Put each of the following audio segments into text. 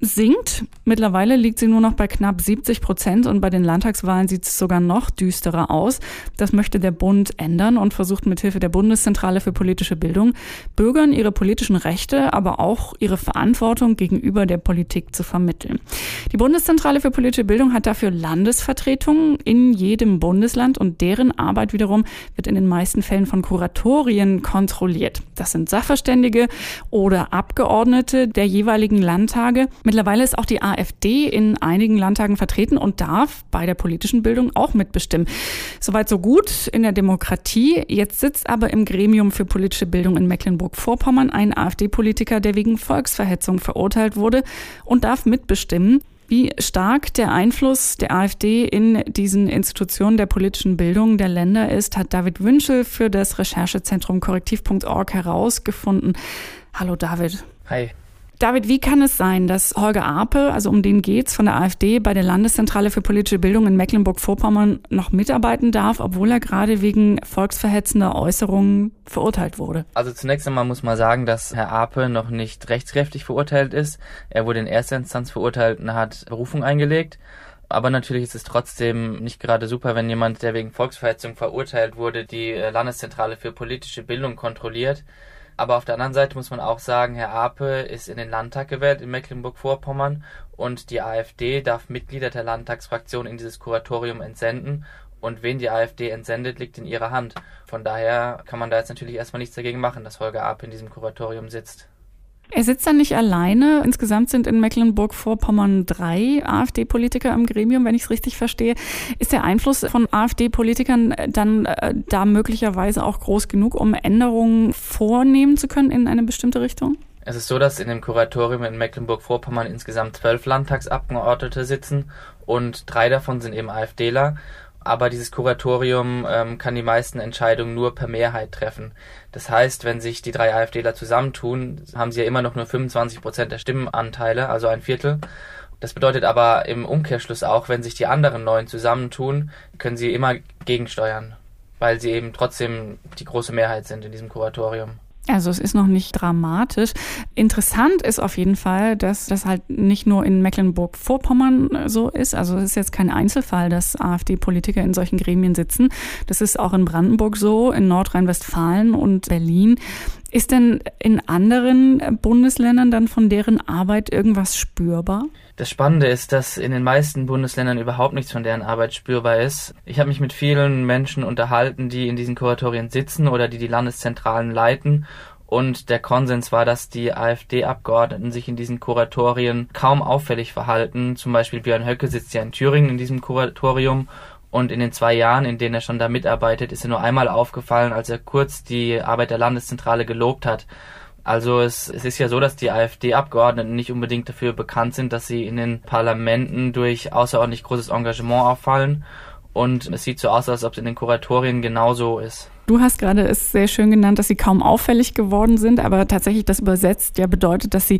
sinkt. Mittlerweile liegt sie nur noch bei knapp 70 Prozent und bei den Landtagswahlen sieht es sogar noch düsterer aus. Das möchte der Bund ändern und versucht mithilfe der Bundeszentrale für politische Bildung Bürgern ihre politischen Rechte, aber auch ihre Verantwortung gegenüber der Politik zu vermitteln. Die Bundeszentrale für politische Bildung hat dafür Landesvertretungen in jedem Bundesland und deren Arbeit wiederum wird in den meisten Fällen von Kuratorien kontrolliert. Das sind Sachverständige oder Abgeordnete, der jeweiligen Landtage. Mittlerweile ist auch die AfD in einigen Landtagen vertreten und darf bei der politischen Bildung auch mitbestimmen. Soweit so gut in der Demokratie. Jetzt sitzt aber im Gremium für politische Bildung in Mecklenburg-Vorpommern ein AfD-Politiker, der wegen Volksverhetzung verurteilt wurde und darf mitbestimmen. Wie stark der Einfluss der AfD in diesen Institutionen der politischen Bildung der Länder ist, hat David Wünschel für das Recherchezentrum korrektiv.org herausgefunden. Hallo David. Hi. David, wie kann es sein, dass Holger Ape, also um den geht's, von der AfD bei der Landeszentrale für politische Bildung in Mecklenburg-Vorpommern noch mitarbeiten darf, obwohl er gerade wegen volksverhetzender Äußerungen verurteilt wurde? Also zunächst einmal muss man sagen, dass Herr Ape noch nicht rechtskräftig verurteilt ist. Er wurde in erster Instanz verurteilt und hat Berufung eingelegt. Aber natürlich ist es trotzdem nicht gerade super, wenn jemand, der wegen Volksverhetzung verurteilt wurde, die Landeszentrale für politische Bildung kontrolliert. Aber auf der anderen Seite muss man auch sagen, Herr Ape ist in den Landtag gewählt in Mecklenburg-Vorpommern und die AfD darf Mitglieder der Landtagsfraktion in dieses Kuratorium entsenden. Und wen die AfD entsendet, liegt in ihrer Hand. Von daher kann man da jetzt natürlich erstmal nichts dagegen machen, dass Holger Ape in diesem Kuratorium sitzt. Er sitzt da nicht alleine. Insgesamt sind in Mecklenburg-Vorpommern drei AfD-Politiker im Gremium, wenn ich es richtig verstehe. Ist der Einfluss von AfD-Politikern dann äh, da möglicherweise auch groß genug, um Änderungen vornehmen zu können in eine bestimmte Richtung? Es ist so, dass in dem Kuratorium in Mecklenburg-Vorpommern insgesamt zwölf Landtagsabgeordnete sitzen und drei davon sind eben AfDler aber dieses Kuratorium ähm, kann die meisten Entscheidungen nur per Mehrheit treffen. Das heißt, wenn sich die drei AfDler zusammentun, haben sie ja immer noch nur 25 Prozent der Stimmenanteile, also ein Viertel. Das bedeutet aber im Umkehrschluss auch, wenn sich die anderen neun zusammentun, können sie immer gegensteuern, weil sie eben trotzdem die große Mehrheit sind in diesem Kuratorium. Also es ist noch nicht dramatisch. Interessant ist auf jeden Fall, dass das halt nicht nur in Mecklenburg-Vorpommern so ist. Also es ist jetzt kein Einzelfall, dass AfD-Politiker in solchen Gremien sitzen. Das ist auch in Brandenburg so, in Nordrhein-Westfalen und Berlin. Ist denn in anderen Bundesländern dann von deren Arbeit irgendwas spürbar? Das Spannende ist, dass in den meisten Bundesländern überhaupt nichts von deren Arbeit spürbar ist. Ich habe mich mit vielen Menschen unterhalten, die in diesen Kuratorien sitzen oder die die Landeszentralen leiten. Und der Konsens war, dass die AfD-Abgeordneten sich in diesen Kuratorien kaum auffällig verhalten. Zum Beispiel Björn Höcke sitzt ja in Thüringen in diesem Kuratorium und in den zwei Jahren, in denen er schon da mitarbeitet, ist er nur einmal aufgefallen, als er kurz die Arbeit der Landeszentrale gelobt hat. Also es, es ist ja so, dass die AfD-Abgeordneten nicht unbedingt dafür bekannt sind, dass sie in den Parlamenten durch außerordentlich großes Engagement auffallen. Und es sieht so aus, als ob es in den Kuratorien genauso ist. Du hast gerade es sehr schön genannt, dass sie kaum auffällig geworden sind, aber tatsächlich das übersetzt ja bedeutet, dass sie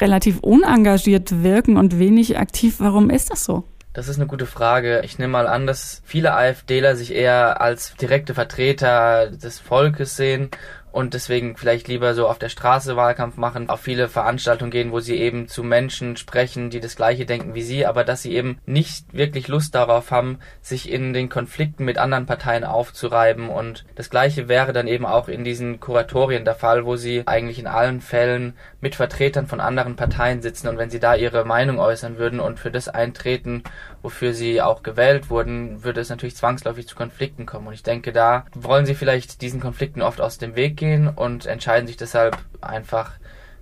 relativ unengagiert wirken und wenig aktiv. Warum ist das so? Das ist eine gute Frage. Ich nehme mal an, dass viele AfDler sich eher als direkte Vertreter des Volkes sehen und deswegen vielleicht lieber so auf der Straße Wahlkampf machen, auf viele Veranstaltungen gehen, wo sie eben zu Menschen sprechen, die das gleiche denken wie sie, aber dass sie eben nicht wirklich Lust darauf haben, sich in den Konflikten mit anderen Parteien aufzureiben. Und das gleiche wäre dann eben auch in diesen Kuratorien der Fall, wo sie eigentlich in allen Fällen mit Vertretern von anderen Parteien sitzen und wenn sie da ihre Meinung äußern würden und für das eintreten, wofür sie auch gewählt wurden, würde es natürlich zwangsläufig zu Konflikten kommen. Und ich denke, da wollen sie vielleicht diesen Konflikten oft aus dem Weg gehen und entscheiden sich deshalb einfach,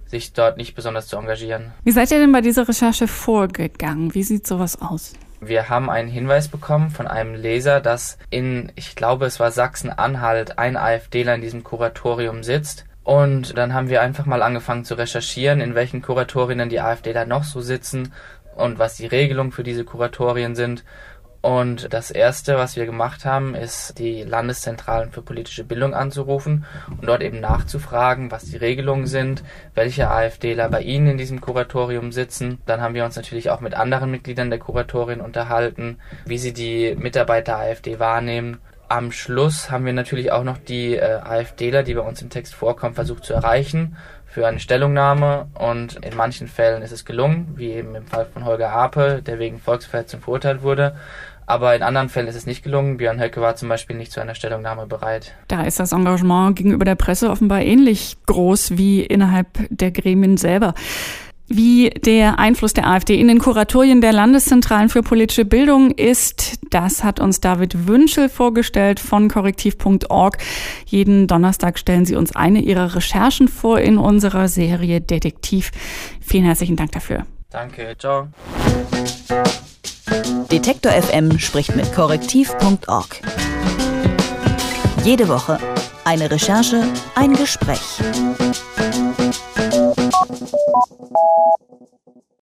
sich dort nicht besonders zu engagieren. Wie seid ihr denn bei dieser Recherche vorgegangen? Wie sieht sowas aus? Wir haben einen Hinweis bekommen von einem Leser, dass in, ich glaube, es war Sachsen-Anhalt, ein AfDler in diesem Kuratorium sitzt. Und dann haben wir einfach mal angefangen zu recherchieren, in welchen Kuratorien die AfDler noch so sitzen und was die Regelungen für diese Kuratorien sind Und das Erste, was wir gemacht haben, ist, die Landeszentralen für politische Bildung anzurufen und dort eben nachzufragen, was die Regelungen sind, welche AfDler bei Ihnen in diesem Kuratorium sitzen. Dann haben wir uns natürlich auch mit anderen Mitgliedern der Kuratorien unterhalten, wie sie die Mitarbeiter AfD wahrnehmen. Am Schluss haben wir natürlich auch noch die äh, AfDler, die bei uns im Text vorkommen, versucht zu erreichen für eine Stellungnahme und in manchen Fällen ist es gelungen, wie eben im Fall von Holger Ape, der wegen Volksverhetzung verurteilt wurde. Aber in anderen Fällen ist es nicht gelungen. Björn Höcke war zum Beispiel nicht zu einer Stellungnahme bereit. Da ist das Engagement gegenüber der Presse offenbar ähnlich groß wie innerhalb der Gremien selber. Wie der Einfluss der AfD in den Kuratorien der Landeszentralen für politische Bildung ist, das hat uns David Wünschel vorgestellt von korrektiv.org. Jeden Donnerstag stellen sie uns eine ihrer Recherchen vor in unserer Serie Detektiv. Vielen herzlichen Dank dafür. Danke, ciao. Detektor FM spricht mit korrektiv.org. Jede Woche eine Recherche, ein Gespräch.